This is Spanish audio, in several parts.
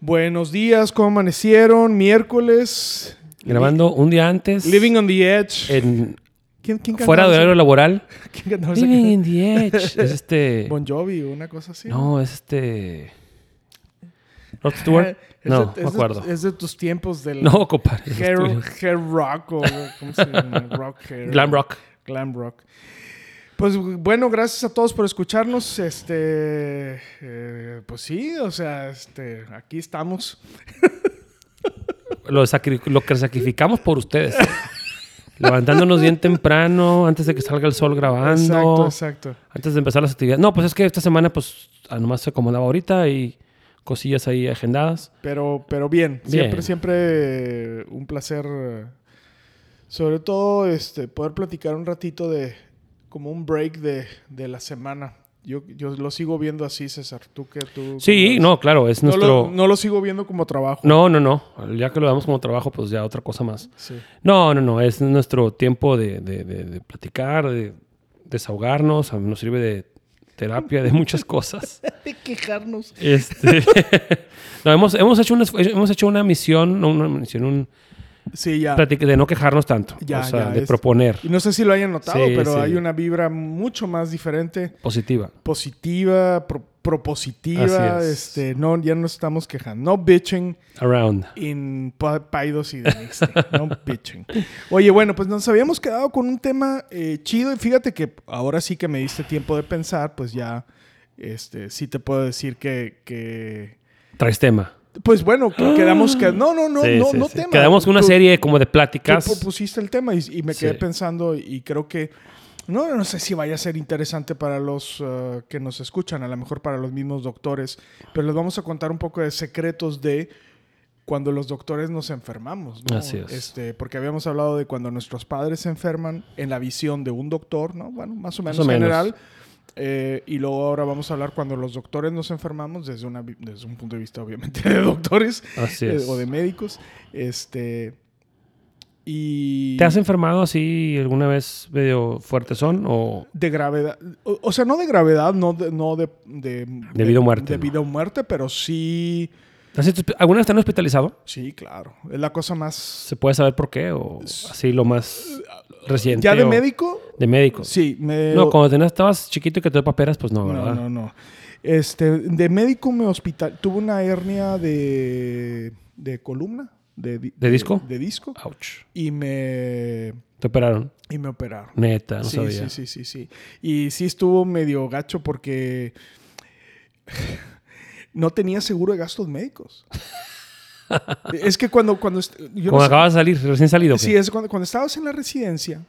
Buenos días, ¿cómo amanecieron? Miércoles. Grabando un día antes. Living on the Edge. en- ¿Quién, quién fuera de horario laboral. ¿Quién Living in the Edge. Es este. Bon Jovi o una cosa así. No, es este. Rod Stewart. Es No, de- me es de- acuerdo. Es de tus tiempos del No, compadre. hair, hair rock o ¿cómo se llama? Rock hair. Glam rock. Glam rock. Pues bueno, gracias a todos por escucharnos. Este, eh, pues sí, o sea, este, aquí estamos. Lo, que sacrificamos por ustedes. Levantándonos bien temprano, antes de que salga el sol grabando. Exacto, exacto. Antes de empezar las actividades. No, pues es que esta semana, pues, ah, nomás se acomodaba ahorita y cosillas ahí agendadas. Pero, pero bien, Bien. siempre, siempre eh, un placer. eh, Sobre todo, este, poder platicar un ratito de como un break de, de la semana. Yo, yo lo sigo viendo así, César. Tú que tú. Sí, no, claro, es No nuestro. lo, no lo sigo viendo como trabajo. No, no, no. Ya que lo damos como trabajo, pues ya otra cosa más. Sí. No, no, no. Es nuestro tiempo de, de- de- de platicar, de desahogarnos. A mí Nos sirve de terapia, de muchas cosas. De quejarnos. Este, no, hemos, hemos, hecho una, hemos hecho una misión, no, una misión, un Sí, ya. platic- de no quejarnos tanto. Ya, o sea, ya, de es- proponer Y no sé si lo hayan notado, Sí, pero sí. hay una vibra mucho más diferente, positiva. positiva, pro- propositiva. Es. Este, no, ya no estamos quejando. No bitching. Around. Pa- Paidos y no bitching. Oye, bueno, pues nos habíamos quedado con un tema eh, chido y fíjate que ahora sí que me diste tiempo de pensar, pues ya, este, sí te puedo decir que, que Traes tema. Pues bueno, que quedamos que no, no, no, Sí, no, sí, no sí. tema. Quedamos una Tú- serie como de Tú pláticas. propusiste el tema y, y me quedé pensando y creo que no, no sé si vaya a ser interesante para los uh, que nos escuchan, a lo mejor para los mismos doctores, pero les vamos a contar un poco de secretos de cuando los doctores nos enfermamos, ¿no? Así es. Este, porque habíamos hablado de cuando nuestros padres se enferman en la visión de un doctor, ¿no? Bueno, más o menos o menos. general. Eh, y luego ahora vamos a hablar cuando los doctores nos enfermamos desde, una, desde un punto de vista, obviamente, de doctores Así eh, o de médicos. Este. Y. ¿Te has enfermado así alguna vez medio fuerte son o De gravedad. O, o sea, no de gravedad, no de. No de, de, De vida o muerte, De vida o muerte, pero sí. ¿Has sido- alguna vez te han hospitalizado? Sí, claro. Es la cosa más. ¿Se puede saber por qué o así lo más reciente? ¿Ya de o- médico? De médico. Sí, me. No, cuando tenías, estabas chiquito y que te paperas, pues no, No, ¿verdad? no, no. Este, de médico me hospital. Tuve una hernia de. de columna. De, di- ¿De disco? De, disco. Ouch. Y me. Te operaron. Y me operaron. Neta, no sí, sabía. sí, sí, sí, sí. Y sí estuvo medio gacho porque no tenía seguro de gastos médicos. es que cuando, cuando yo no sé- acabas de salir, recién salido. sí, es cuando, cuando estabas en la residencia,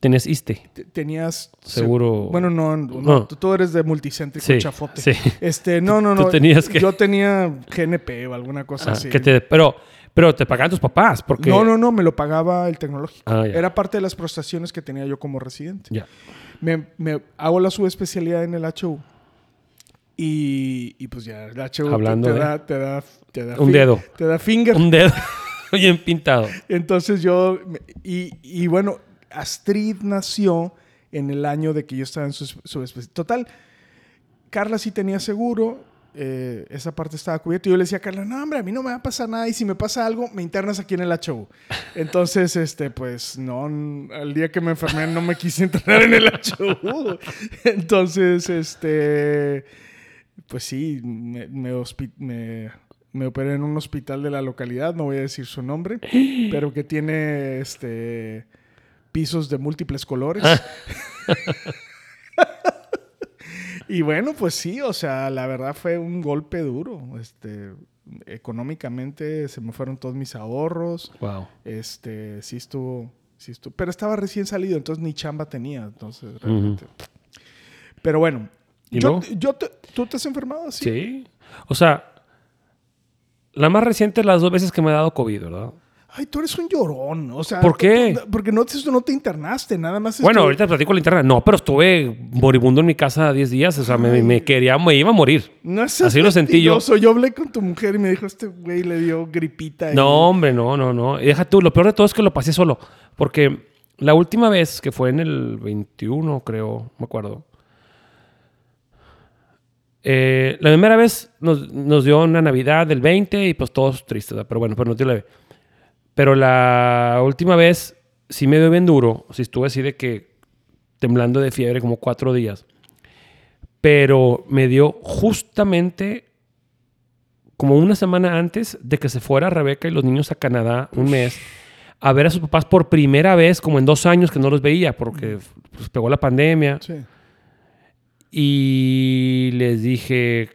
Tenías ISTE. te- tenías se- Seguro. Bueno, no, no, No. tú- tú eres de multicéntrico Sí, chafote. sí. Este, no, no, Tú no. tenías que- Yo tenía GNP o alguna cosa Ah, así. que te- pero, pero te pagaban tus papás, porque... No, no, no, me lo pagaba el tecnológico. Ah. Era parte de las prestaciones que tenía yo como residente. Ya. me, me hago la subespecialidad en el HU. Y, y pues ya, el HU te- Hablando te, de- da, te da, te da Un dedo. Te da finger. Un dedo bien pintado. Entonces yo, y, y bueno, Astrid nació en el año de que yo estaba en su subespecialidad. Total, Carla sí tenía seguro, eh, esa parte estaba cubierta. Y yo le decía a Carla, no, hombre, a mí no me va a pasar nada. Y si me pasa algo, me internas aquí en el HU. Entonces, este, pues, no, al día que me enfermé no me quise internar en el HU. Entonces, este, pues sí, me, me, hospi- me- me operé en un hospital de la localidad, no voy a decir su nombre, pero que tiene, este, pisos de múltiples colores. Y bueno, pues sí, o sea, la verdad fue un golpe duro. Este, económicamente se me fueron todos mis ahorros. Wow. Este, sí estuvo, sí estuvo. Pero estaba recién salido, entonces ni chamba tenía. Entonces, realmente. Pero bueno. ¿Y yo, yo te- ¿Tú te has enfermado así? Sí. O sea, La más reciente, las dos veces que me ha dado COVID, ¿verdad? Ay, tú eres un llorón. O sea, ¿Por qué? porque no te, no te internaste, nada más. Bueno, ahorita platico la interna. No, pero estuve moribundo en mi casa 10 días. O sea, me, me quería, me iba a morir. No seas Así lo sentí yo. Yo hablé con tu mujer y me dijo, este güey le dio gripita. y- No, hombre, no, no, no. Y deja tú, lo peor de todo es que lo pasé solo. Porque la última vez, que fue en el 21, creo, me acuerdo. Eh, la primera vez nos, nos dio una Navidad del 20 y pues todos tristes, ¿verdad? pero bueno, pues nos dio leve. Pero la última vez sí me dio bien duro. Sí estuve así de que temblando de fiebre como cuatro días. Pero me dio justamente como una semana antes de que se fuera Rebeca y los niños a Canadá, un mes, a ver a sus papás por primera vez, como en dos años que no los veía, porque pues, pegó la pandemia. Sí. Y les dije,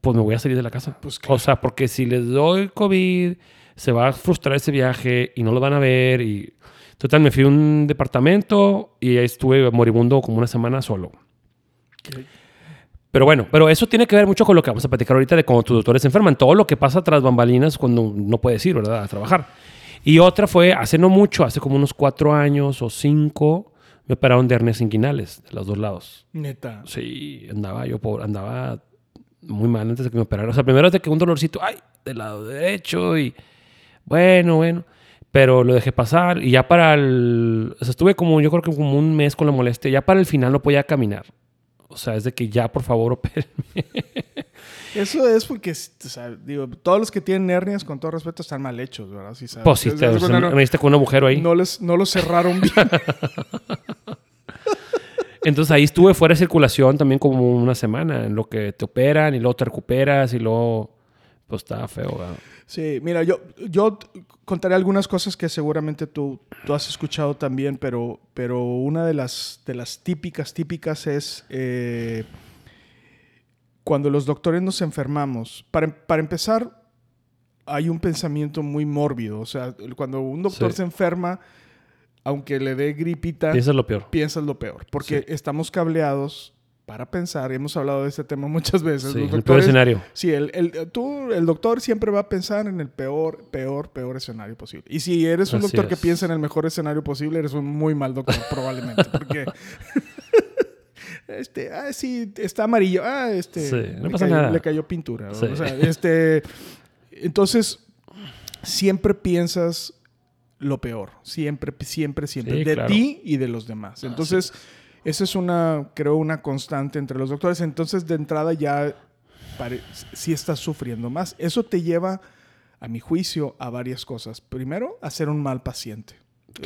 pues me voy a salir de la casa. Pues claro. O sea, porque si les doy COVID, se va a frustrar ese viaje y no lo van a ver. Y total, me fui a un departamento y ahí estuve moribundo como una semana solo. Pero bueno, pero eso tiene que ver mucho con lo que vamos a platicar ahorita de cuando tus doctores se enferman. Todo lo que pasa tras bambalinas cuando no puedes ir, ¿verdad? A trabajar. Y otra fue hace no mucho, hace como unos cuatro años o cinco, me operaron de hernias inguinales de los dos lados. Neta. Sí, andaba yo pobre, andaba muy mal antes de que me operaran. O sea, primero de que un dolorcito, ay, del lado derecho y bueno, bueno. Pero lo dejé pasar y ya para el... O sea, estuve como, yo creo que como un mes con la molestia. Ya para el final no podía caminar. O sea, es de que ya, por favor, opérenme. Eso es porque, o sea, digo, todos los que tienen hernias, con todo respeto, están mal hechos, ¿verdad? Sí, sabes. Pues sí, te, es- o sea, bueno, no, me diste con un agujero ahí. no les, no los cerraron bien. Entonces ahí estuve fuera de circulación también como una semana, en lo que te operan y luego te recuperas y luego... Pues estaba feo, ¿verdad? Sí, mira, yo, yo contaré algunas cosas que seguramente tú, tú has escuchado también, pero, pero una de las, de las típicas, típicas es eh, cuando los doctores nos enfermamos. Para, para empezar, hay un pensamiento muy mórbido. O sea, cuando un doctor Sí. se enferma, aunque le dé gripita, Piensa lo peor. piensas lo peor. Porque estamos cableados para pensar. Hemos hablado de este tema muchas veces. Sí, Los el peor doctores- escenario. Sí, el, el- tú, el doctor siempre va a pensar en el peor, peor, peor escenario posible. Y si eres un Así doctor que es. piensa en el mejor escenario posible, eres un muy mal doctor, probablemente. Porque. Este, ah, sí, está amarillo. Ah, este. Sí, no le pasa cayó- nada. Le cayó pintura. Sí. O sea, este. Entonces, siempre piensas lo peor. Siempre, siempre, siempre. Sí, de claro. ti y de los demás. Entonces, esa es una, creo, una constante entre los doctores. Entonces, de entrada ya sí estás sufriendo más. Eso te lleva, a mi juicio, a varias cosas. Primero, a ser un mal paciente.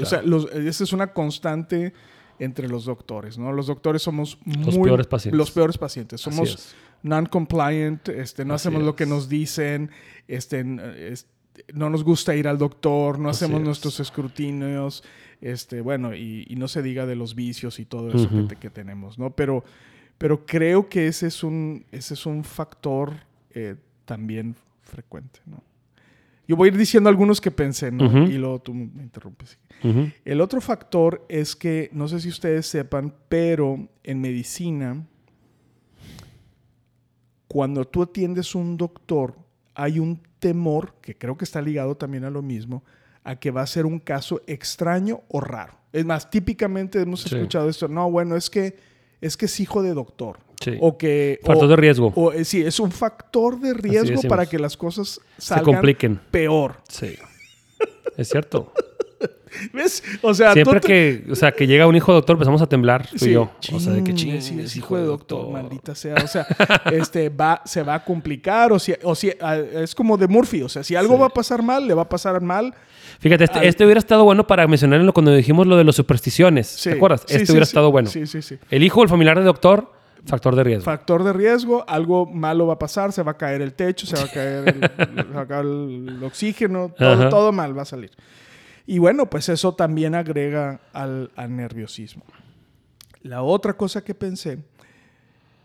O sea, los- esa es una constante entre los doctores, ¿no? Los doctores somos Los muy- peores pacientes. Los peores pacientes. Somos non-compliant, este, no Así hacemos lo que nos dicen, este, no nos gusta ir al doctor, no Así hacemos es. nuestros escrutinios, este, bueno, y, y no se diga de los vicios y todo eso que, te- que tenemos, ¿no? Pero, pero creo que ese es un, ese es un factor eh, también frecuente, ¿no? Yo voy a ir diciendo algunos que pensé, ¿no? Y luego tú me interrumpes. El otro factor es que, no sé si ustedes sepan, pero en medicina, cuando tú atiendes un doctor, hay un temor, que creo que está ligado también a lo mismo, a que va a ser un caso extraño o raro. Es más, típicamente hemos Sí. escuchado esto, no, bueno, es que es que es hijo de doctor. Sí. O que... Factor o- de riesgo. o, eh, sí, es un factor de riesgo para que las cosas Se salgan compliquen. peor. Sí. Es cierto. ¿Ves? O sea, tú Siempre te- que, o sea, que llega un hijo de doctor, empezamos a temblar, tú y yo. O sea, de que Chin, ching, sí, es hijo de doctor, maldita sea. O sea, este va, se va a complicar, o si, o si es como de Murphy. O sea, si algo Sí. va a pasar mal, le va a pasar mal. Fíjate, este, Al- este hubiera estado bueno para mencionarlo cuando dijimos lo de las supersticiones. Sí. ¿Te acuerdas? Este sí, hubiera sí. estado bueno. Sí, sí, sí. El hijo o el familiar del doctor, factor de riesgo. Factor de riesgo, algo malo va a pasar, se va a caer el techo, se va a caer el, caer el oxígeno, todo, todo mal va a salir. Y bueno, pues eso también agrega al, al nerviosismo. La otra cosa que pensé,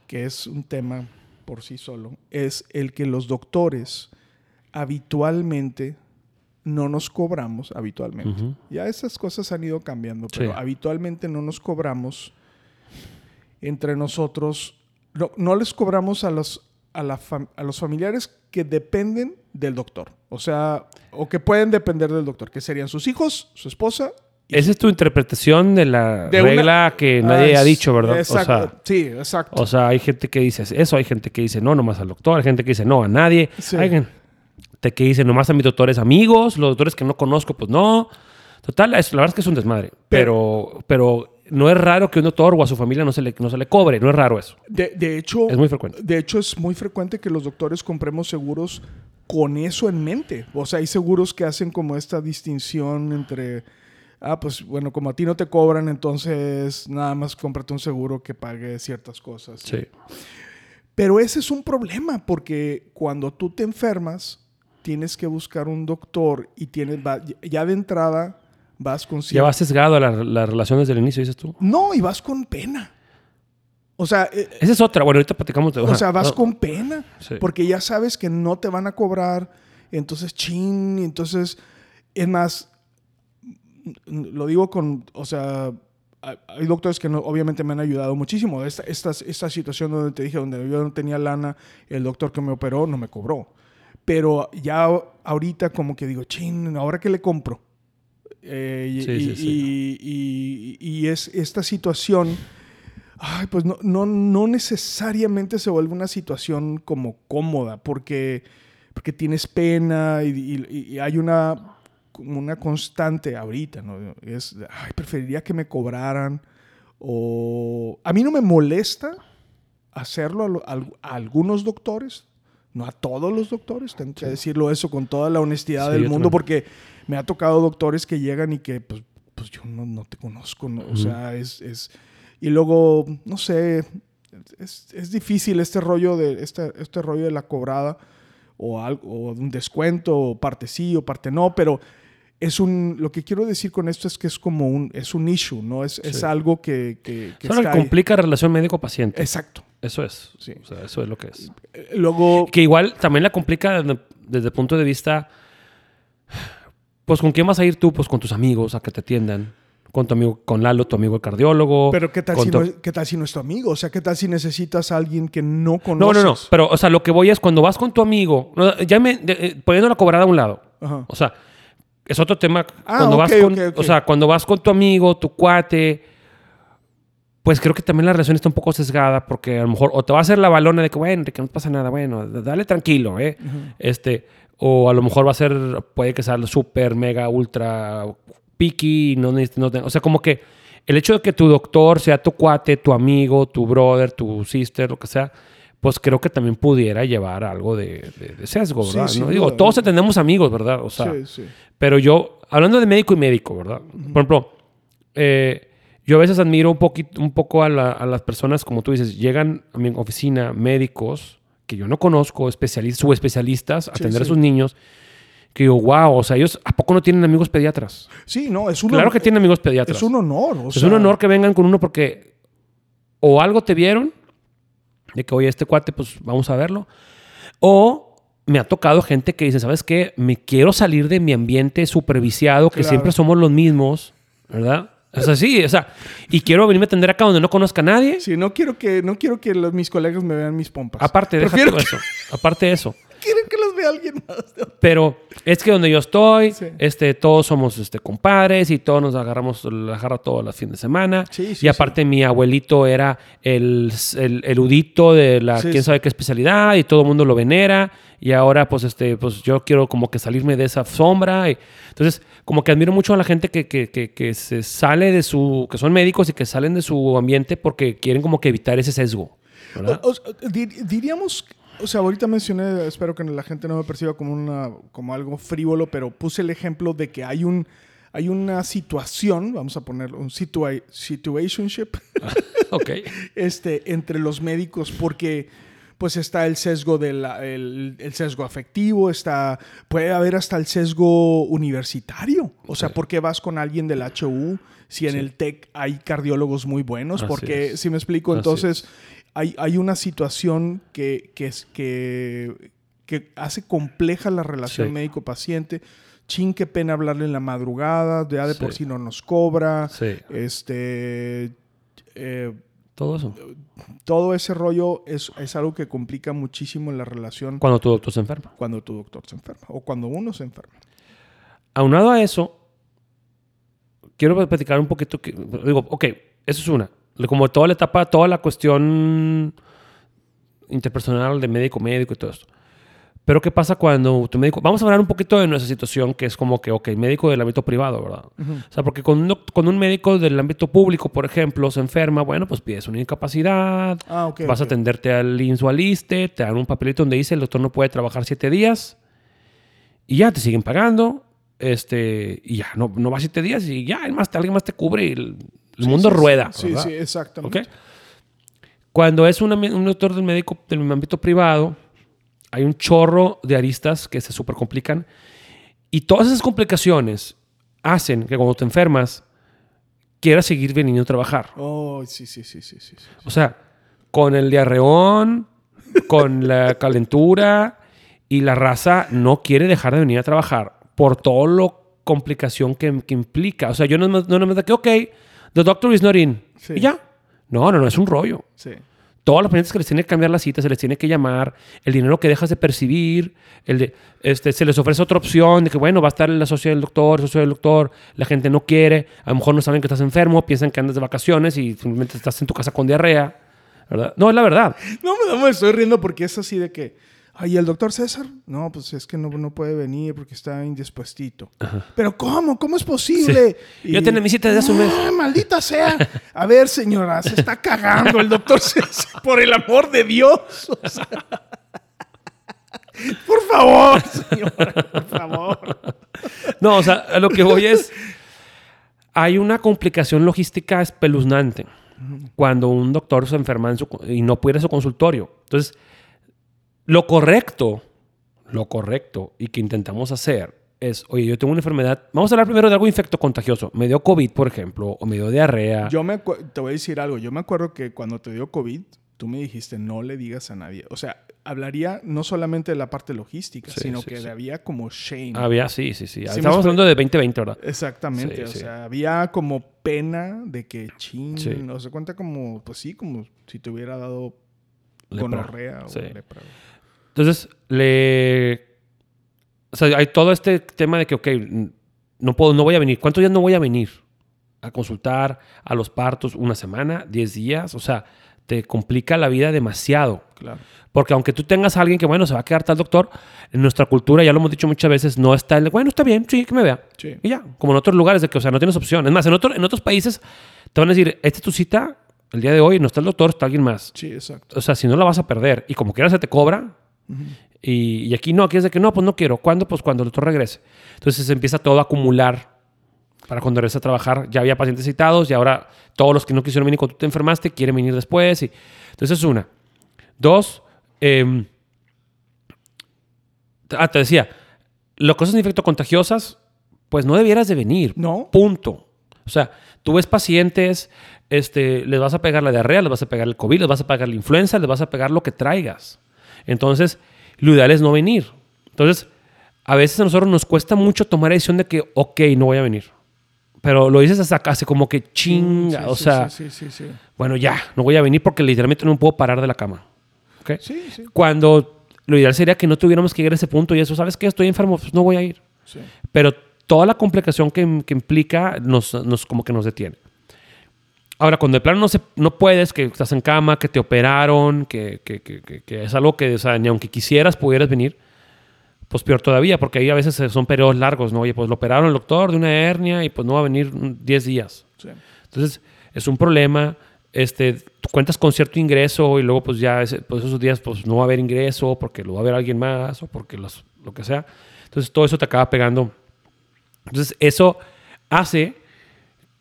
que es un tema por sí solo, es el que los doctores habitualmente no nos cobramos, habitualmente. Ya esas cosas han ido cambiando, pero Sí. habitualmente no nos cobramos entre nosotros, no, no les cobramos a los, a, la fam- a los familiares que dependen del doctor. O sea, o que pueden depender del doctor, que serían sus hijos, su esposa. y Esa es tu interpretación de la De una- regla que nadie Ah, ha es- dicho, ¿verdad? Exacto. O sea, sí, exacto. o sea, hay gente que dice eso, hay gente que dice no, nomás al doctor, hay gente que dice no, a nadie. Sí. Hay gente que dice nomás a mis doctores amigos, los doctores que no conozco, pues no. Total, es- la verdad es que es un desmadre. Pero, pero no es raro que un doctor o a su familia no se le, no se le cobre, no es raro eso. de, de hecho, Es muy frecuente. De hecho, es muy frecuente que los doctores compremos seguros con eso en mente. O sea, hay seguros que hacen como esta distinción entre, ah, pues bueno, como a ti no te cobran, entonces nada más cómprate un seguro que pague ciertas cosas. Sí. Pero ese es un problema porque cuando tú te enfermas, tienes que buscar un doctor y tienes, ya de entrada vas con Ya va sesgado a la- las relaciones del inicio, dices tú. No, y vas con pena. O sea, eh, Esa es otra. Bueno, ahorita platicamos de O sea, vas no, con pena. Sí. Porque ya sabes que no te van a cobrar. Entonces, chin. Entonces, es más, lo digo con, o sea, hay- doctores que no- obviamente me han ayudado muchísimo. Esta, esta, esta situación donde te dije, donde yo no tenía lana, el doctor que me operó no me cobró. Pero ya ahorita como que digo, chin, ¿ahora qué le compro? Eh, Sí, y- sí, sí. y- y- y es esta situación, ay, pues no, no, no necesariamente se vuelve una situación como cómoda, porque, porque tienes pena y, y- y hay una, una constante ahorita, ¿no? Es, ay, preferiría que me cobraran, o a mí no me molesta hacerlo a, al- a algunos doctores, no a todos los doctores, tengo que decirlo eso con toda la honestidad Sí, del mundo, también. porque me ha tocado doctores que llegan y que, pues, pues yo no, no te conozco, ¿no? o sea, es, es... Y luego, no sé, es, es difícil este rollo de, este, este rollo de la cobrada, o, algo, o de un descuento, o parte sí o parte no, pero es un, lo que quiero decir con esto es que es como un, es un issue, ¿no? Es, es algo que, que, que Solo ahí. complica la relación médico-paciente. Exacto. Eso es. Sí. O sea, eso es lo que es. Eh, Luego, Que igual también la complica desde, desde el punto de vista. Pues con quién vas a ir tú, pues con tus amigos a que te atiendan. Con tu amigo, con Lalo, tu amigo el cardiólogo. pero ¿qué tal, si tu- no, ¿qué tal si no es tu amigo? O sea, ¿qué tal si necesitas a alguien que no No, conoces? no, no. Pero, o sea, lo que voy es cuando vas con tu amigo. no, ya me. de- eh, poniendo la cobrada a un lado. Ajá. O sea, es otro tema. Ah, cuando vas ok, con, ok, ok. O sea, cuando vas con tu amigo, tu cuate, pues creo que también la relación está un poco sesgada porque a lo mejor o te va a hacer la balona de que, bueno, que no pasa nada, bueno, dale tranquilo, ¿eh? Este, o a lo mejor va a ser, puede que sea súper, mega, ultra picky, y no, no, o sea, como que el hecho de que tu doctor sea tu cuate, tu amigo, tu brother, tu sister, lo que sea, pues creo que también pudiera llevar algo de, de- de sesgo, Sí, ¿verdad? sin ¿no? Digo, duda. todos tenemos amigos, ¿verdad? O sea, sí, sí. pero yo, hablando de médico y médico, ¿verdad? Por ejemplo, eh, yo a veces admiro un, poquito, un poco a, la- a las personas, como tú dices, llegan a mi oficina médicos que yo no conozco, especialistas, subespecialistas, a Sí, atender a sí. sus niños, que digo, wow, o sea, ellos, ¿a poco no tienen amigos pediatras? Sí, no, es un Claro honor- que tienen amigos pediatras. Es un honor. o es sea, un honor que vengan con uno porque o algo te vieron, de que, oye, este cuate, pues vamos a verlo, o me ha tocado gente que dice, ¿sabes qué? Me quiero salir de mi ambiente superviciado, que Claro. siempre somos los mismos, ¿verdad? Es así, o sea, y quiero venirme a atender acá donde no conozca a nadie. Sí, no quiero que, no quiero que los- mis colegas me vean mis pompas. Aparte, deja Prefiero todo que- eso. Aparte de eso. Quieren que los vea alguien más. Pero es que donde yo estoy, Sí. este, todos somos este, compadres y todos nos agarramos la jarra todos los fines de semana. Sí, sí, y aparte mi abuelito era el, el erudito de la quién sabe qué especialidad y todo el mundo lo venera. Y ahora pues este, pues yo quiero como que salirme de esa sombra. y- entonces, como que admiro mucho a la gente que, que, que, que se sale de su, que son médicos y que salen de su ambiente porque quieren como que evitar ese sesgo. O- o- dir- diríamos, o sea, ahorita mencioné, espero que la gente no me perciba como, una, como algo frívolo, pero puse el ejemplo de que hay un hay una situación, vamos a ponerlo, un situa situationship, ok. este, entre los médicos, porque pues está el sesgo del el, el sesgo afectivo, está, puede haber hasta el sesgo universitario. O sea, Sí. ¿por qué vas con alguien del HU si en Sí. el TEC hay cardiólogos muy buenos? Así Porque, es. si me explico, Así entonces hay, hay una situación que, que, es, que, que hace compleja la relación Sí. médico-paciente. Chin, qué pena hablarle en la madrugada, ya de por Sí. sí no nos cobra. Sí. Este. eh, todo eso. Todo ese rollo es, es algo que complica muchísimo la relación Cuando tu doctor se enferma. cuando tu doctor se enferma o cuando uno se enferma. Aunado a eso, quiero platicar un poquito. Que, digo, ok, eso es una. Como toda la etapa, toda la cuestión interpersonal de médico-médico y todo esto. Pero ¿qué pasa cuando tu médico... Vamos a hablar un poquito de nuestra situación, que es como que, ok, médico del ámbito privado, ¿verdad? O sea, porque con un, doc- con un médico del ámbito público, por ejemplo, se enferma, bueno, pues pides una incapacidad, Ah, ok. vas a ok. atenderte al INS o al ISSSTE, te dan un papelito donde dice el doctor no puede trabajar siete días y ya te siguen pagando, este, y ya, no, no vas siete días y ya, más, alguien más te cubre y el, Sí, mundo sí, rueda. Sí, ¿verdad? sí, exactamente. ¿Ok? Cuando es una- un doctor del médico del ámbito privado, hay un chorro de aristas que se super complican y todas esas complicaciones hacen que cuando te enfermas quieras seguir viniendo a trabajar. Oh, sí, sí, sí, sí, sí. sí. O sea, con el diarreón, con la calentura y la raza no quiere dejar de venir a trabajar por todo lo complicación que, que implica. O sea, yo no no no me da que, ok, the doctor is not in. Sí. Y ya. No, no, no, es un rollo. Sí. Todos los pacientes que les tiene que cambiar la cita, se les tiene que llamar, el dinero que dejas de percibir, el de, este, se les ofrece otra opción de que, bueno, va a estar en la sociedad del doctor, socio del doctor, la gente no quiere, a lo mejor no saben que estás enfermo, piensan que andas de vacaciones y simplemente estás en tu casa con diarrea, ¿verdad? No, es la verdad. No me estoy riendo porque es así de que, ay, ¿el doctor César? No, pues es que no, no puede venir porque está indispuestito. Pero ¿cómo? ¿Cómo es posible? Yo tenía mi cita desde hace un mes. "Ah, maldita sea! A ver, señora, se está cagando el doctor César, por el amor de Dios. O sea, por favor, señora, por favor. No, o sea, a lo que voy es, hay una complicación logística espeluznante cuando un doctor se enferma en su- y no puede ir a su consultorio. Entonces, lo correcto, lo correcto y que intentamos hacer es, oye, yo tengo una enfermedad, vamos a hablar primero de algo infectocontagioso. Me dio COVID, por ejemplo, o me dio diarrea. Yo me te voy a decir algo. Yo me acuerdo que cuando te dio COVID, tú me dijiste no le digas a nadie. O sea, hablaría no solamente de la parte logística, Sí, sino sí, que sí. había como shame. Había, sí, sí, sí. fue- hablando de 2020, ¿verdad? Exactamente. O sea, había como pena de que chin. Sí. No se cuenta como, pues sí, como si te hubiera dado gonorrea o lepra. Entonces, le... O sea, hay todo este tema de que, ok, no puedo, no voy a venir. ¿Cuántos días no voy a venir? A consultar, a los partos, una semana, 10 días. O sea, te complica la vida demasiado. Claro. Porque aunque tú tengas a alguien que, bueno, se va a quedar tal doctor, en nuestra cultura, ya lo hemos dicho muchas veces, no está el, de, bueno, está bien, sí, que me vea. Sí. Y ya, como en otros lugares de que, o sea, no tienes opción. Es más, en, otro- en otros países te van a decir, esta es tu cita, el día de hoy, no está el doctor, está alguien más. Sí, exacto. O sea, si no la vas a perder y como quieras se te cobra. Y, y aquí no, aquí es de que no, pues no quiero. ¿Cuándo? Pues cuando el doctor regrese. Entonces se empieza todo a acumular para cuando regrese a trabajar. Ya había pacientes citados y ahora todos los que no quisieron venir cuando tú te enfermaste quieren venir después. Y, entonces es una. Dos, em, ah, te decía, las cosas infectocontagiosas, pues no debieras de venir. No. Punto. O sea, tú ves pacientes, este, les vas a pegar la diarrea, les vas a pegar el COVID, les vas a pegar la influenza, les vas a pegar lo que traigas. Entonces, lo ideal es no venir. Entonces, a veces a nosotros nos cuesta mucho tomar la decisión de que, ok, no voy a venir. Pero lo dices hasta casi como que chinga. Sí, o sí, sea, Sí, bueno, ya, no voy a venir porque literalmente no me puedo parar de la cama. ¿Ok? Sí, sí, Cuando lo ideal sería que no tuviéramos que llegar a ese punto y eso, ¿sabes qué? Estoy enfermo, pues no voy a ir. Pero toda la complicación que, que implica nos, nos como que nos detiene. Ahora, cuando de plano no, se, no puedes, que estás en cama, que te operaron, que, que, que- que- es algo que, o sea, ni aunque quisieras pudieras venir, pues peor todavía, porque ahí a veces son periodos largos, ¿no? Oye, pues lo operaron el doctor de una hernia y pues no va a venir mm, 10 días. sí. Entonces, es un problema. Este, tú cuentas con cierto ingreso y luego pues ya ese- pues esos días pues no va a haber ingreso porque lo va a ver alguien más o porque los- lo que sea. Entonces, todo eso te acaba pegando. Entonces, eso hace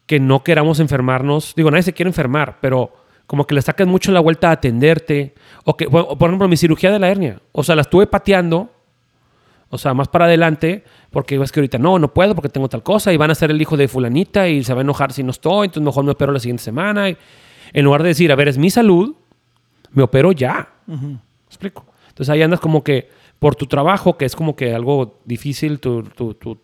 que no queramos enfermarnos. Digo, nadie se quiere enfermar, pero como que le sacas mucho la vuelta a atenderte. O que, bueno, por ejemplo, mi cirugía de la hernia. O sea, la estuve pateando. O sea, más para adelante, porque es que ahorita no, no puedo porque tengo tal cosa y van a ser el hijo de fulanita y se va a enojar si no estoy, entonces mejor me opero la siguiente semana. Y en lugar de decir, a ver, es mi salud, me opero ya. ¿Me explico? Entonces ahí andas como que por tu trabajo, que es como que algo difícil, tu, tu- tu-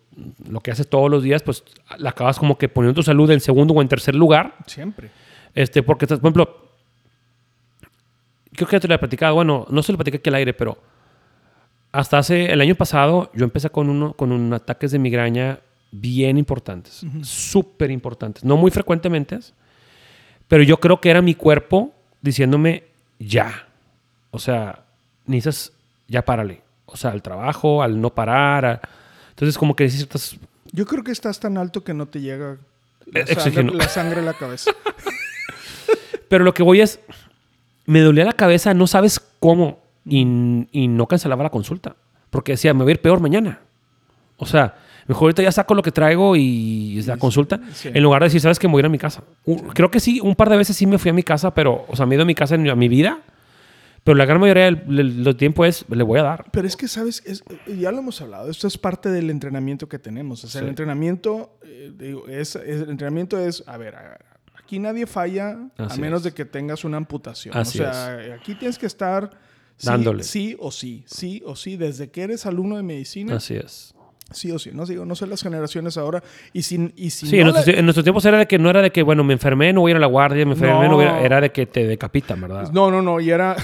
lo que haces todos los días, pues la acabas como que poniendo tu salud en segundo o en tercer lugar. Siempre. Este, porque, por ejemplo, creo que ya te lo he platicado, bueno, no se lo platicé aquí al aire, pero hasta hace el año pasado yo empecé con, uno, con un ataques de migraña bien importantes, súper importantes, no muy frecuentemente, pero yo creo que era mi cuerpo diciéndome ya, o sea, necesitas, ya párale, o sea, al trabajo, al no parar, a- entonces como que ciertas... Yo creo que estás tan alto que no te llega la, Eh, sangre, la sangre a la cabeza. Pero lo que voy es, me dolía la cabeza, no sabes cómo, y, y no cancelaba la consulta, porque decía, me voy a ir peor mañana. O sea, mejor ahorita ya saco lo que traigo y la consulta, sí. en lugar de decir, ¿sabes que Me voy a ir a mi casa. Creo que sí, un par de veces sí me fui a mi casa, pero, o sea, me he ido a mi casa en mi vida, pero la gran mayoría del, del- tiempo es, le voy a dar. Pero es que, ¿sabes? Es- ya lo hemos hablado. Esto es parte del entrenamiento que tenemos. O sea, el entrenamiento, eh, digo, es, es- el entrenamiento es, a ver, aquí nadie falla Así a menos es. de que tengas una amputación. Así o sea, aquí tienes que estar sí, Dándole. sí o sí, sí o sí, desde que eres alumno de medicina, Así es. sí o sí. No digo, no sé las generaciones ahora. Y si, y si Sí, no en, la- nuestros, en nuestros tiempos era de que no era de que, bueno, me enfermé, no voy a ir a la guardia, me enfermé, no, voy a- No. era de que te decapitan, ¿verdad? No, no, no, y era.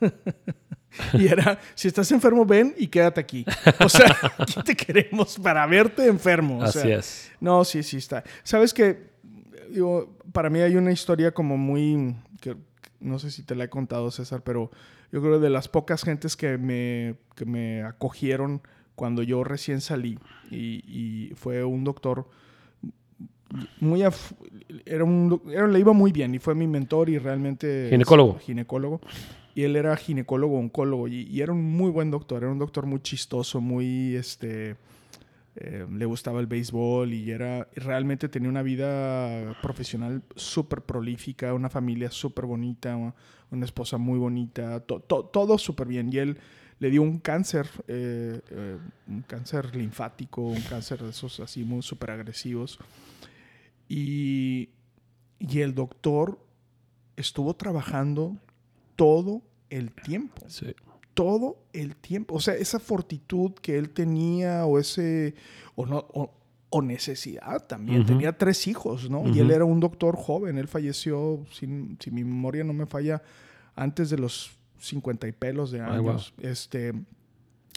y era, si estás enfermo, ven y quédate aquí. O sea, aquí te queremos para verte enfermo. o Así sea. es. No, sí, sí está. Sabes que, digo, para mí hay una historia como muy. Que, no sé si te la he contado, César, pero yo creo de las pocas gentes que me, que me acogieron cuando yo recién salí. Y, y fue un doctor muy af- era un era- le iba muy bien y fue mi mentor y realmente Ginecólogo. ginecólogo y él era ginecólogo oncólogo y, era un muy buen doctor era un doctor muy chistoso muy este eh, le gustaba el béisbol y era realmente tenía una vida profesional súper prolífica una familia súper bonita una, esposa muy bonita to- todo súper bien. Y él le dio un cáncer eh, eh, un cáncer linfático un cáncer de esos así muy súper agresivos. Y, y el doctor estuvo trabajando todo el tiempo. Sí. Todo el tiempo. O sea, esa fortitud que él tenía o ese... O, no, o, o necesidad también. Tenía tres hijos, ¿no? Y él era un doctor joven. Él falleció, sin, si mi memoria no me falla, antes de los 50 y pelos de Ay, wow. años. Este...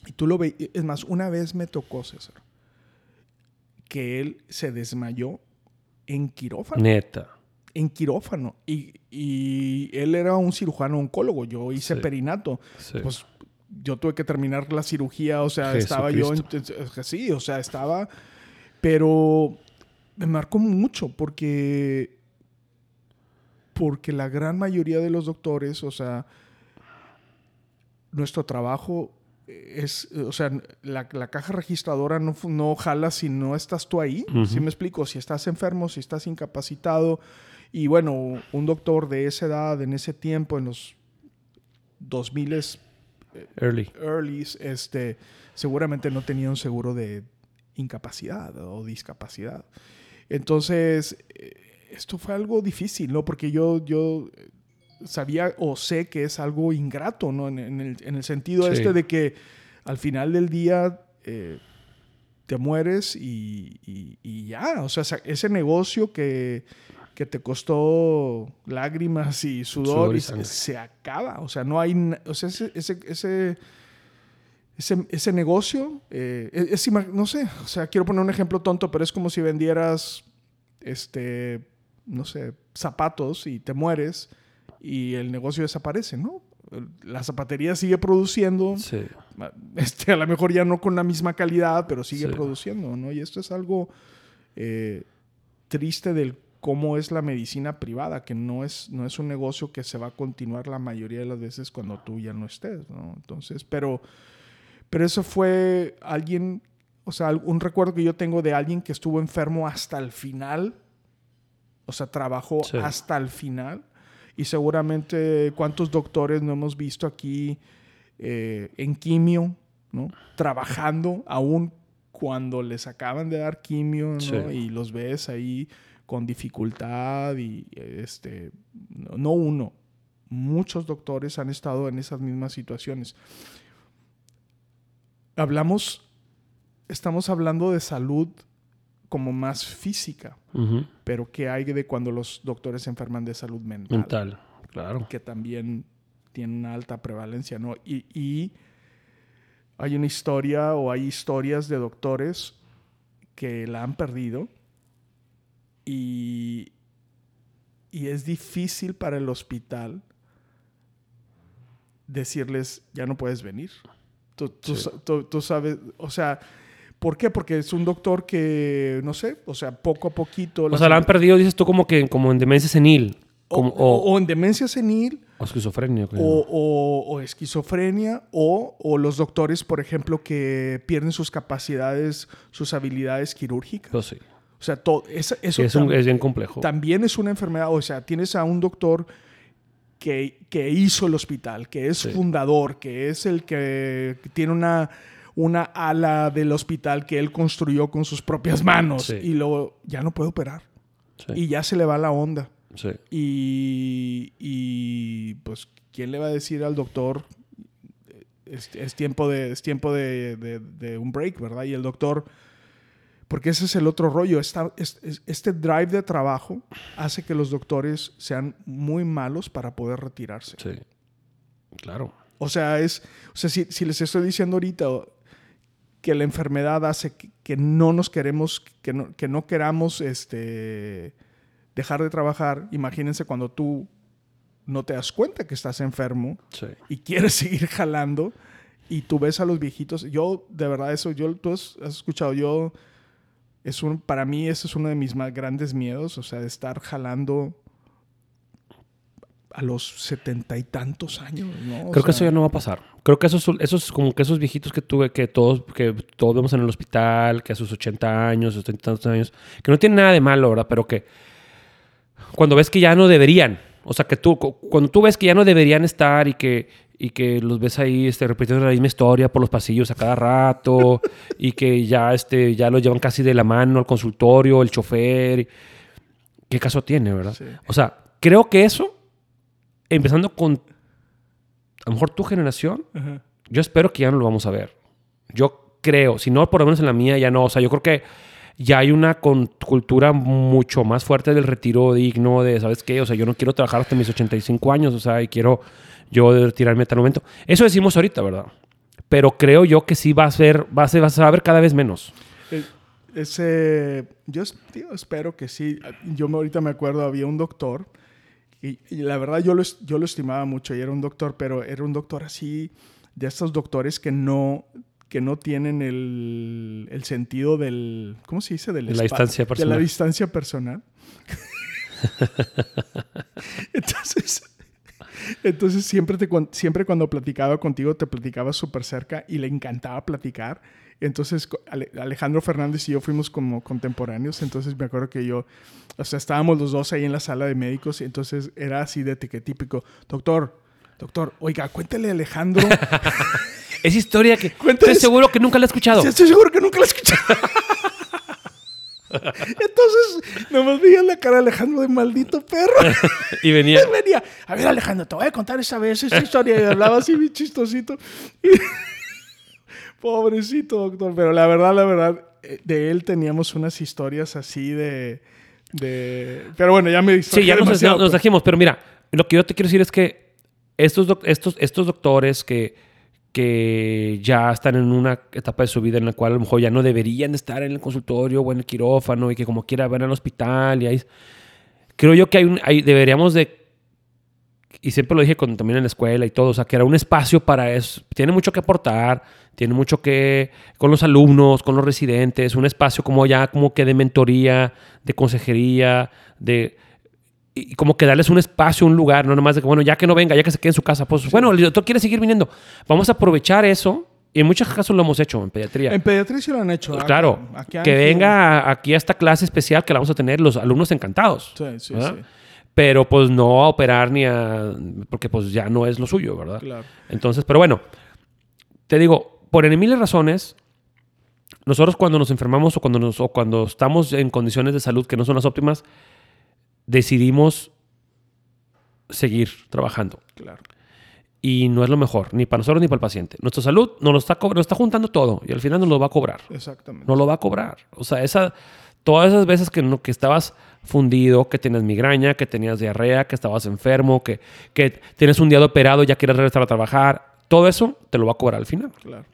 Y tú lo veías... Es más, una vez me tocó, César, que él se desmayó en quirófano Neta. En quirófano. Y, y él era un cirujano oncólogo. Yo hice Sí. perinato. Sí. Pues yo tuve que terminar la cirugía. O sea, estaba yo. en- sí, o sea, estaba. Pero me marcó mucho porque. Porque la gran mayoría de los doctores, o sea, nuestro trabajo es, o sea, la, la caja registradora no, no jala si no estás tú ahí. Ujú. ¿Sí me explico? Si estás enfermo, si estás incapacitado. Y bueno, un doctor de esa edad, en ese tiempo, en los 2000 Early. earlys, este, seguramente no tenía un seguro de incapacidad o discapacidad. Entonces, eh, esto fue algo difícil, ¿no? Porque yo, yo eh, sabía o sé que es algo ingrato, ¿no? En, en el, en el sentido Sí. este de que al final del día eh, te mueres y, y- y ya. O sea, ese negocio que, que te costó lágrimas y sudor, Sudor y se- acaba. O sea, no hay... O sea, ese... ese, ese ese, ese negocio, eh, es, es no sé, o sea, quiero poner un ejemplo tonto, pero es como si vendieras, este, no sé, zapatos y te mueres y el negocio desaparece, ¿no? La zapatería sigue produciendo, Sí. este, a lo mejor ya no con la misma calidad, pero sigue Sí. produciendo, ¿no? Y esto es algo eh, triste del cómo es la medicina privada, que no es, no es un negocio que se va a continuar la mayoría de las veces cuando tú ya no estés, ¿no? Entonces, pero, pero eso fue alguien, o sea, un recuerdo que yo tengo de alguien que estuvo enfermo hasta el final, o sea, trabajó Sí. hasta el final. Y seguramente cuántos doctores no hemos visto aquí eh, en quimio, ¿no? Trabajando aún cuando les acaban de dar quimio, ¿no? Sí. Y los ves ahí con dificultad y este, no no uno, muchos doctores han estado en esas mismas situaciones. Hablamos, estamos hablando de salud como más física, pero ¿qué hay de cuando los doctores se enferman de salud mental? Mental. Claro. Que también tiene una alta prevalencia, ¿no? Y, y hay una historia o hay historias de doctores que la han perdido y, y es difícil para el hospital decirles, ya no puedes venir. Tú, tú Sí. sa- tú- tú sabes, o sea, ¿por qué? Porque es un doctor que, no sé, o sea, poco a poquito... O sea, la han perdido, dices tú, como que como en demencia senil. o, Como, o- o, o en demencia senil, o esquizofrenia. creo. o, o- esquizofrenia, o, o los doctores, por ejemplo, que pierden sus capacidades, sus habilidades quirúrgicas. Pues sí. O sea, todo, eso es, un- tam- es bien complejo. también es una enfermedad. O sea, tienes a un doctor que, que hizo el hospital, que es Sí. fundador, que es el que tiene una, una ala del hospital que él construyó con sus propias manos Sí. y luego ya no puede operar. Sí, Y ya se le va la onda. Y, y, pues, ¿quién le va a decir al doctor? Es, es tiempo, de, es tiempo de, de- de un break, ¿verdad? Y el doctor, porque ese es el otro rollo, esta- este drive de trabajo hace que los doctores sean muy malos para poder retirarse. Sí. Claro. O sea, es, o sea si, si les estoy diciendo ahorita que la enfermedad hace que, que no nos queremos, que no, que no queramos este, dejar de trabajar, imagínense cuando tú no te das cuenta que estás enfermo Sí. y quieres seguir jalando y tú ves a los viejitos. Yo, de verdad, eso, yo, tú has, has escuchado, yo, es un, para mí ese es uno de mis más grandes miedos, o sea, de estar jalando a los setenta y tantos años, ¿no? O Creo que eso ya no va a pasar. Creo que esos, esos como que esos viejitos que tuve, que todos, que todos vemos en el hospital, que a sus 80 años, sus 30 y tantos años, que no tienen nada de malo, ¿verdad? Pero que cuando ves que ya no deberían, o sea, que tú, cu- cuando tú ves que ya no deberían estar y que, y que los ves ahí este, repitiendo la misma historia por los pasillos a cada rato y que ya, este, ya los llevan casi de la mano al consultorio, el chofer. ¿Qué caso tiene, verdad? Sí. O sea, creo que eso, empezando con a lo mejor tu generación, Ajá. yo espero que ya no lo vamos a ver. Yo creo, si no, por lo menos en la mía ya no. O sea, yo creo que ya hay una cultura mucho más fuerte del retiro digno, de, ¿sabes qué? O sea, yo no quiero trabajar hasta mis 85 años, o sea, y quiero yo retirarme a tal momento. Eso decimos ahorita, ¿verdad? Pero creo yo que sí va a ser, va a ser, va a ver cada vez menos. Eh, Ese, yo tío, espero que sí. Yo me, ahorita me acuerdo, había un doctor y, y la verdad yo lo, yo lo estimaba mucho y era un doctor, pero era un doctor así, de estos doctores que no, que no tienen el, el sentido del, ¿cómo se dice? Del De la distancia De personal. la distancia personal. entonces, entonces siempre, te, siempre cuando platicaba contigo te platicaba súper cerca y le encantaba platicar. Entonces Alejandro Fernández y yo fuimos como contemporáneos. Entonces me acuerdo que yo, o sea, estábamos los dos ahí en la sala de médicos. Y entonces era así de que típico, doctor, doctor, oiga, cuéntale a Alejandro. Es historia que Cuéntales- estoy seguro que nunca la he escuchado. Estoy seguro que nunca la he escuchado. Entonces, nomás veía la cara de Alejandro de maldito perro. y venía. Venía, a ver Alejandro, te voy a contar esta vez esta historia. Y hablaba así bien chistosito. Y- Pobrecito doctor, pero la verdad, la verdad, eh, de él teníamos unas historias así de... de... Pero bueno, ya me distraje Sí, ya nos, nos trajimos, pero mira, lo que yo te quiero decir es que estos, doc- estos, estos doctores que, que ya están en una etapa de su vida en la cual a lo mejor ya no deberían de estar en el consultorio o en el quirófano y que como quiera van al hospital y ahí... Creo yo que hay deberíamos de... Y siempre lo dije con, también en la escuela y todo, o sea, que era un espacio para eso. Tiene mucho que aportar, tiene mucho que... con los alumnos, con los residentes, un espacio como ya como que de mentoría, de consejería, de y como que darles un espacio, un lugar, no nomás de que, bueno, ya que no venga, ya que se quede en su casa, pues bueno, el doctor quiere seguir viniendo. Vamos a aprovechar eso, y en muchos casos lo hemos hecho en pediatría. En pediatría sí lo han hecho. Pues ¿ah? claro, Aquí que han- venga aquí a esta clase especial que la vamos a tener los alumnos encantados. Sí, sí, ¿verdad? sí. Pero pues no a operar ni a... porque pues ya no es lo suyo, ¿verdad? Claro. Entonces, pero bueno, te digo, por en miles razones, nosotros cuando nos enfermamos o cuando, nos, o cuando estamos en condiciones de salud que no son las óptimas, decidimos seguir trabajando. Claro. Y no es lo mejor, ni para nosotros ni para el paciente. Nuestra salud nos lo está, nos está juntando todo y al final nos lo va a cobrar. Exactamente. No lo va a cobrar. O sea, esa todas esas veces que, no, que estabas fundido, que tenías migraña, que tenías diarrea, que estabas enfermo, que, que tienes un día de operado, ya quieres regresar a trabajar, todo eso te lo va a cobrar al final. Claro.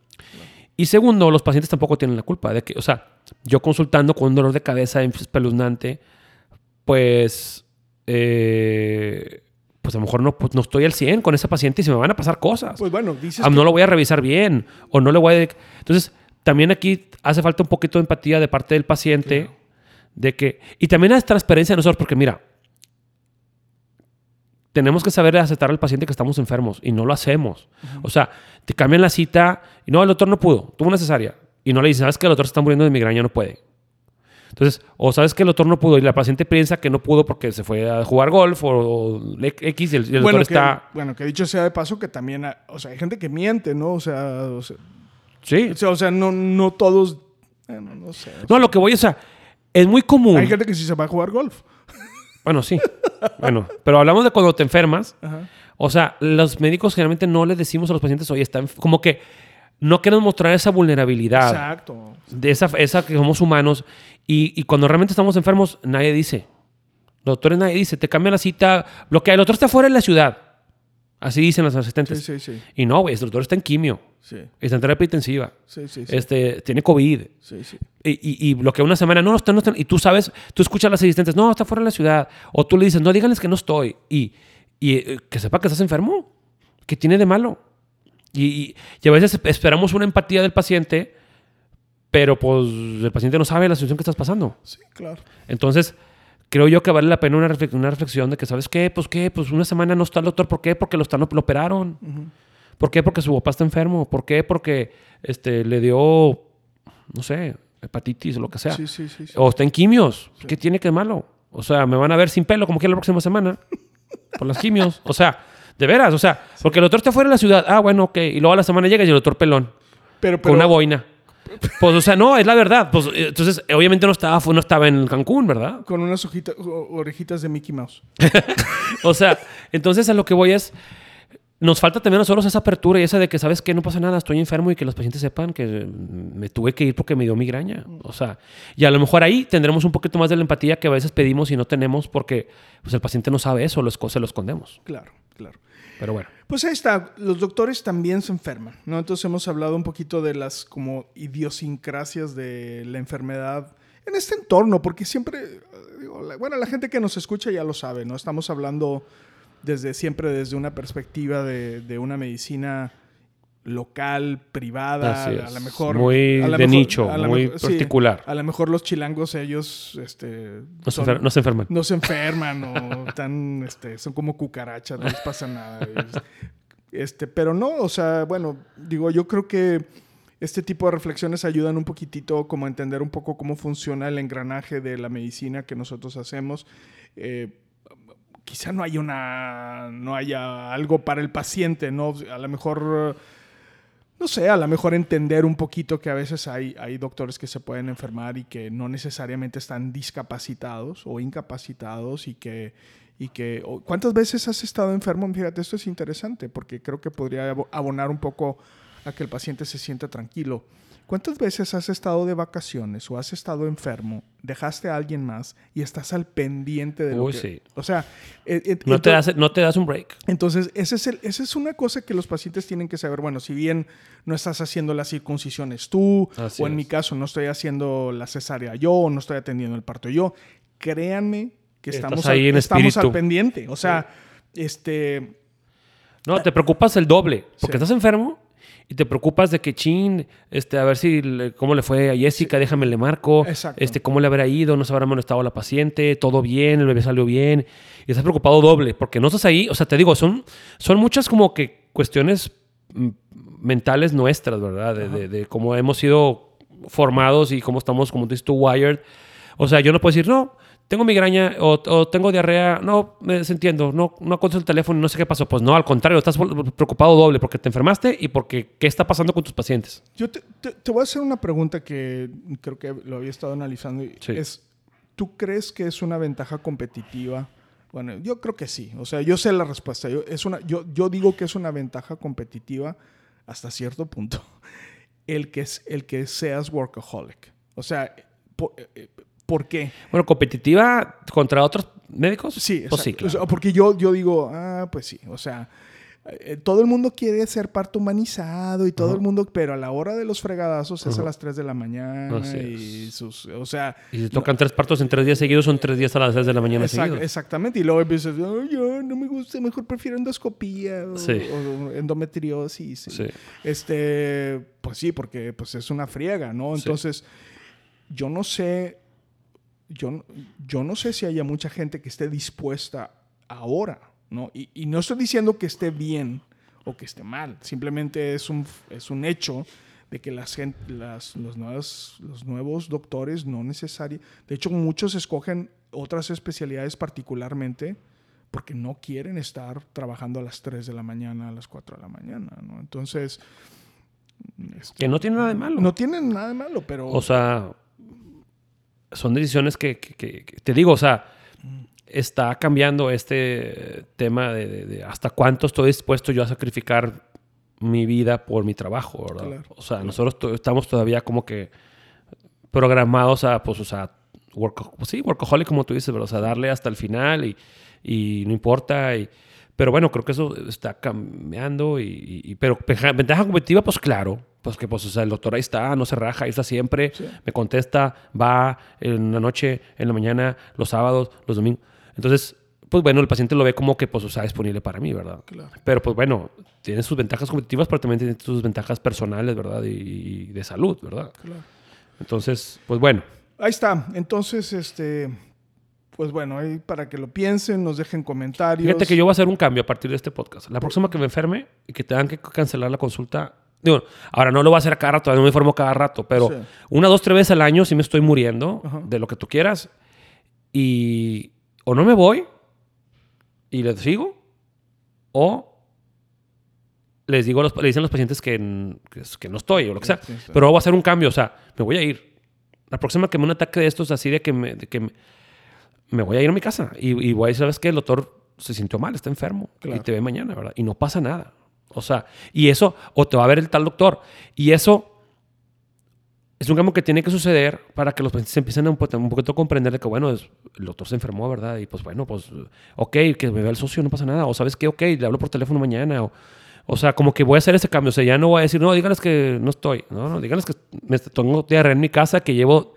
Y segundo, los pacientes tampoco tienen la culpa de que, o sea, yo consultando con un dolor de cabeza espeluznante, pues, eh, pues a lo mejor no, pues no estoy al 100 con ese paciente y se me van a pasar cosas. Pues bueno, dices Ah, que- No lo voy a revisar bien o no le voy a... Entonces, también aquí hace falta un poquito de empatía de parte del paciente de que... Y también hay transparencia de nosotros porque mira, tenemos que saber aceptar al paciente que estamos enfermos y no lo hacemos. O sea, te cambian la cita y no, el doctor no pudo, tuvo una cesárea. Y no le dicen, ¿sabes que el doctor se está muriendo de migraña? No puede. Entonces, o sabes que el doctor no pudo y la paciente piensa que no pudo porque se fue a jugar golf o, o X y el, y el bueno, doctor que, está... bueno, que dicho sea de paso que también, ha- o sea, hay gente que miente, ¿no? O sea, o sea, Sí. o sea, o sea, no, no todos, bueno, no sé. No, lo que voy, o sea, es muy común. Hay gente que sí se va a jugar golf. Bueno, sí. bueno, pero hablamos de cuando te enfermas. Ajá. O sea, los médicos generalmente no les decimos a los pacientes, oye, está enf-", como que no queremos mostrar esa vulnerabilidad, Exacto. de esa, esa que somos humanos. Y, y cuando realmente estamos enfermos, nadie dice. Los doctores nadie dice, te cambia la cita, bloquea. El doctor está fuera de la ciudad. Así dicen los Sí, asistentes. sí, sí. Y no, güey, el doctor está en quimio, Sí, está en terapia intensiva, sí, sí. sí. este, tiene COVID. Sí, sí. Y, y, y bloquea una semana, no, no está, no está. Y tú sabes, tú escuchas a las asistentes, no, está fuera de la ciudad. O tú le dices, no, díganles que no estoy. Y, y eh, que sepa que estás enfermo. ¿Qué tiene de malo? Y- y a veces esperamos una empatía del paciente, pero pues el paciente no sabe la situación que estás pasando. Sí, claro. Entonces, creo yo que vale la pena una, una reflexión de que, ¿sabes qué? Pues qué, pues una semana no está el doctor. ¿Por qué? Porque lo, están, lo operaron. ¿Por qué? Porque su papá está enfermo. ¿Por qué? Porque este, le dio, no sé, hepatitis o lo que sea. Sí, sí, sí. O está en quimios. ¿Qué tiene que de malo? O sea, me van a ver sin pelo como que la próxima semana. Por las quimios. O sea, de veras. O sea, porque el doctor está fuera de la ciudad. Ah, bueno, ok. Y luego a la semana llega y el doctor pelón. Pero, Con pero, una boina. Pues, o sea, no, es la verdad. Pues, eh, entonces, obviamente no estaba, no estaba en Cancún, ¿verdad? con unas hojitas, o- orejitas de Mickey Mouse. O sea, entonces a lo que voy es, nos falta también a nosotros esa apertura y esa de que, ¿sabes qué? No pasa nada, estoy enfermo y que los pacientes sepan que mm, me tuve que ir porque me dio migraña. O sea, y a lo mejor ahí tendremos un poquito más de la empatía que a veces pedimos y no tenemos porque pues, el paciente no sabe eso, lo se lo escondemos. Claro, claro. Pero bueno. Pues ahí está, los doctores también se enferman, ¿no? Entonces hemos hablado un poquito de las como idiosincrasias de la enfermedad en este entorno, porque siempre, eh, digo, la- bueno, la gente que nos escucha ya lo sabe, ¿no? Estamos hablando desde siempre desde una perspectiva de, de una medicina local, privada, a lo mejor... Muy a de mejor- nicho, a muy mejor- sí, particular. a lo mejor los chilangos, ellos, este... No se, enfer- no se enferman. no se enferman o están, este, son como cucarachas, no les pasa nada. Este, pero no, o sea, bueno, digo, yo creo que este tipo de reflexiones ayudan un poquitito como a entender un poco cómo funciona el engranaje de la medicina que nosotros hacemos. Eh, quizá no haya una, no haya algo para el paciente, ¿no? A lo mejor... No sé, a lo mejor entender un poquito que a veces hay, hay doctores que se pueden enfermar y que no necesariamente están discapacitados o incapacitados y que... Y que ¿Cuántas veces has estado enfermo? Fíjate, esto es interesante porque creo que podría abo- abonar un poco a que el paciente se sienta tranquilo. ¿Cuántas veces has estado de vacaciones o has estado enfermo, dejaste a alguien más y estás al pendiente de lo Uy, que... sí. O sea... eh, eh, No te, das, no te das un break. entonces, ese es el- esa es una cosa que los pacientes tienen que saber. Bueno, si bien no estás haciendo las circuncisiones tú, Así o en es. mi caso no estoy haciendo la cesárea yo, o no estoy atendiendo el parto yo, créanme que Estás estamos, ahí al, en estamos al pendiente. O sea, este... No, te preocupas el doble. Porque Sí. estás enfermo y te preocupas de que, chin, este, a ver si, le- cómo le fue a Jessica, déjame le marco. Exacto. Este, cómo le habrá ido, no se habrá molestado a la paciente, todo bien, el bebé salió bien. Y estás preocupado doble, porque no estás ahí. O sea, te digo, son, son muchas como que cuestiones mm, mentales nuestras, ¿verdad? De, de- de cómo hemos sido formados y cómo estamos, como dices tú, wired. O sea, yo no puedo decir, no, tengo migraña o, o tengo diarrea, no, me entiendo, no, no contesto el teléfono y no sé qué pasó. Pues no, al contrario, estás preocupado doble porque te enfermaste y porque qué está pasando con tus pacientes. Yo te, te- te voy a hacer una pregunta que creo que lo había estado analizando. y Sí. Es, ¿Tú crees que es una ventaja competitiva? Bueno, yo creo que sí. O sea, yo sé la respuesta. Yo, es una, yo, yo digo que es una ventaja competitiva hasta cierto punto. El que, el que seas workaholic. O sea, po- eh, eh, ¿Por qué? Bueno, competitiva contra otros médicos. Sí, Pues sí, exacto. O claro. sea, porque yo, yo digo, ah, pues sí, o sea, eh, todo el mundo quiere ser parto humanizado y todo Ajá. el mundo, pero a la hora de los fregadazos es a las 3 de la mañana Así y sus, o sea, Y si tocan tres partos en tres días seguidos, son tres días a las 6 de la mañana exact- seguidos. exactamente, y luego empiezas, "Ay, yo no me gusta, mejor prefiero endoscopía o, Sí. o endometriosis. Sí. Este, pues sí, porque pues es una friega, ¿no? Sí. Entonces, yo no sé, yo, no- yo no sé si haya mucha gente que esté dispuesta ahora, ¿no? Y, y no estoy diciendo que esté bien o que esté mal, simplemente es un, es un hecho de que las las, los, nuevos, los nuevos doctores no necesariamente, de hecho muchos escogen otras especialidades particularmente porque no quieren estar trabajando a las 3 de la mañana, a las 4 de la mañana, ¿no? Entonces, este, Que no tiene nada de malo. no tienen nada de malo, pero... O sea, son decisiones que, que- que- que- te digo, o sea, está cambiando este tema de, de- de hasta cuánto estoy dispuesto yo a sacrificar mi vida por mi trabajo, ¿verdad? Claro, o sea, nosotros to- estamos todavía como que programados a, pues, o sea, worko- pues sí, workaholic como tú dices, ¿verdad? O sea, darle hasta el final y, y no importa. Y, pero bueno, creo que eso está cambiando. Y, pero ventaja competitiva, pues claro. Pues que, pues, o sea, el doctor ahí está, no se raja, ahí está siempre. Sí. Me contesta, va en la noche, en la mañana, los sábados, los domingos. Entonces, pues bueno, el paciente lo ve como que, pues, o sea, disponible para mí, ¿verdad? Claro. Pero, pues bueno, tiene sus ventajas competitivas, pero también tiene sus ventajas personales, ¿verdad? Y, y de salud, ¿verdad? Claro. Entonces, pues bueno. Ahí está. Entonces, este, pues bueno, ahí para que lo piensen, nos dejen comentarios. Fíjate que yo voy a hacer un cambio a partir de este podcast. La próxima que me enferme y que tengan que cancelar la consulta. Digo, ahora no lo voy a hacer cada rato, no me informo cada rato, pero Sí. una, dos, tres veces al año sí me estoy muriendo Ajá. de lo que tú quieras. Y o no me voy y les sigo, o les digo a los, le dicen a los pacientes que, que no estoy o lo que sea. Sí, sí. Pero voy a hacer un cambio, o sea, me voy a ir. La próxima que me un ataque de estos así de que me, de que me, me voy a ir a mi casa y, y voy a decir, ¿sabes qué? El doctor se sintió mal, está enfermo Claro. y te ve mañana, ¿verdad? Y no pasa nada. O sea, y eso, o te va a ver el tal doctor. Y eso es un cambio que tiene que suceder para que los pacientes empiecen a un, un poquito a comprender de que, bueno, es- el doctor se enfermó, ¿verdad? Y pues bueno, pues, ok, que me vea el socio, no pasa nada. O sabes qué, ok, le hablo por teléfono mañana. O, o sea, como que voy a hacer ese cambio. O sea, ya no voy a decir, no, díganles que no estoy. No, no, díganles que me tengo diarrea en mi casa, que llevo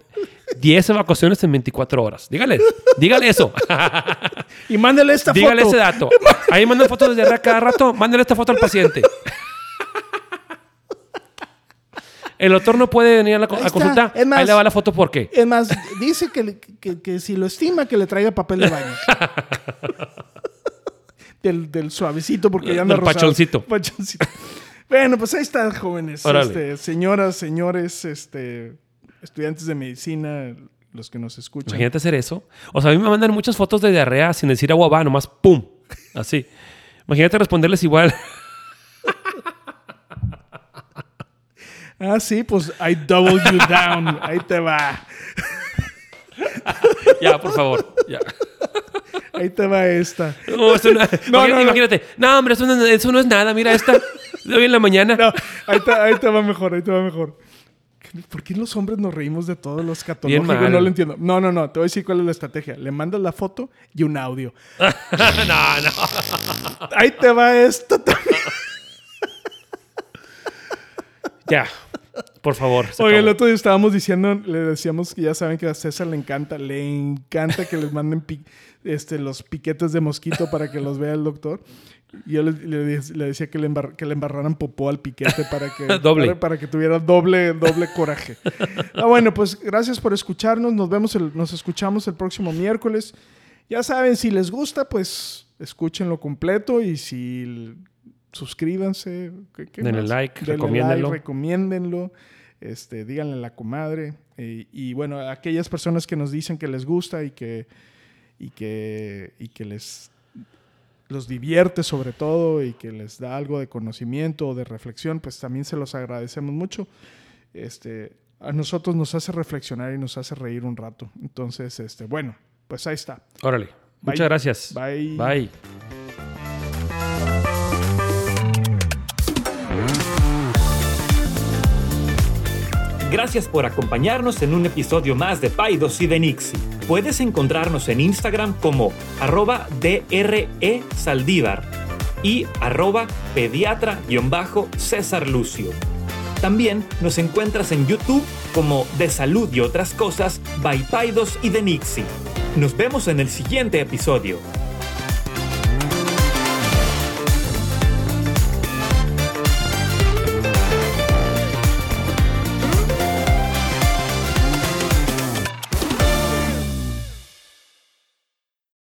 10 evacuaciones en 24 horas. Díganles, díganle eso. Y mándale esta Dígale foto. ese dato. Ahí mandan fotos de diarrea cada rato. Mándale esta foto al paciente. El doctor no puede venir a la co- Ahí a está. consulta. Es más- Ahí le va la foto. ¿Por qué? Es más, dice que, le- que- que si lo estima, que le traiga papel de baño. del, del suavecito, porque ya anda Del rosado. pachoncito. Pachoncito. Bueno, pues ahí están, jóvenes. Órale. Este, señoras, señores, este, estudiantes de medicina, los que nos escuchan. Imagínate hacer eso. O sea, a mí me mandan muchas fotos de diarrea sin decir agua va, nomás pum. Así. Imagínate responderles igual. Ah, sí, pues I double you down. Ahí te va. ya, por favor. Ya. Ahí te va esta. No, eso no- imagínate, no, no. imagínate. No, hombre, eso no, eso no es nada. Mira esta. De hoy en la mañana. No, ahí te, ahí te va mejor, ahí te va mejor. ¿Por qué los hombres nos reímos de todos los catológicos? No lo entiendo. No, no, no. Te voy a decir cuál es la estrategia. Le mandas la foto y un audio. no, no. Ahí te va esto también. Ya. Por favor. Oye, el otro día estábamos diciendo, le decíamos que ya saben que a César le encanta, le encanta que les manden este, los piquetes de mosquito para que los vea el doctor. Y yo le, le de- le decía que le, embar- que le embarraran popó al piquete para que, Doble. Para, para que tuviera doble, doble coraje. Ah, bueno, pues gracias por escucharnos. Nos vemos, el- nos escuchamos el próximo miércoles. Ya saben, si les gusta, pues escúchenlo completo y si suscríbanse. ¿qué- qué Denle más? like, Denle recomiéndenlo. like, recomiéndenlo. Este, díganle a la comadre. eh, y bueno, aquellas personas que nos dicen que les gusta y que, y que, y que les los divierte sobre todo y que les da algo de conocimiento o de reflexión, pues también se los agradecemos mucho. Este, a nosotros nos hace reflexionar y nos hace reír un rato. Entonces, este, bueno, pues ahí está. Órale. Bye. Muchas gracias. Bye. Bye. Gracias por acompañarnos en un episodio más de Paidos y de Nixie. Puedes encontrarnos en Instagram como arroba DRE Saldívar y arroba pediatra-césar Lucio. También nos encuentras en YouTube como De Salud y otras cosas by Paidos y de Nixie. Nos vemos en el siguiente episodio.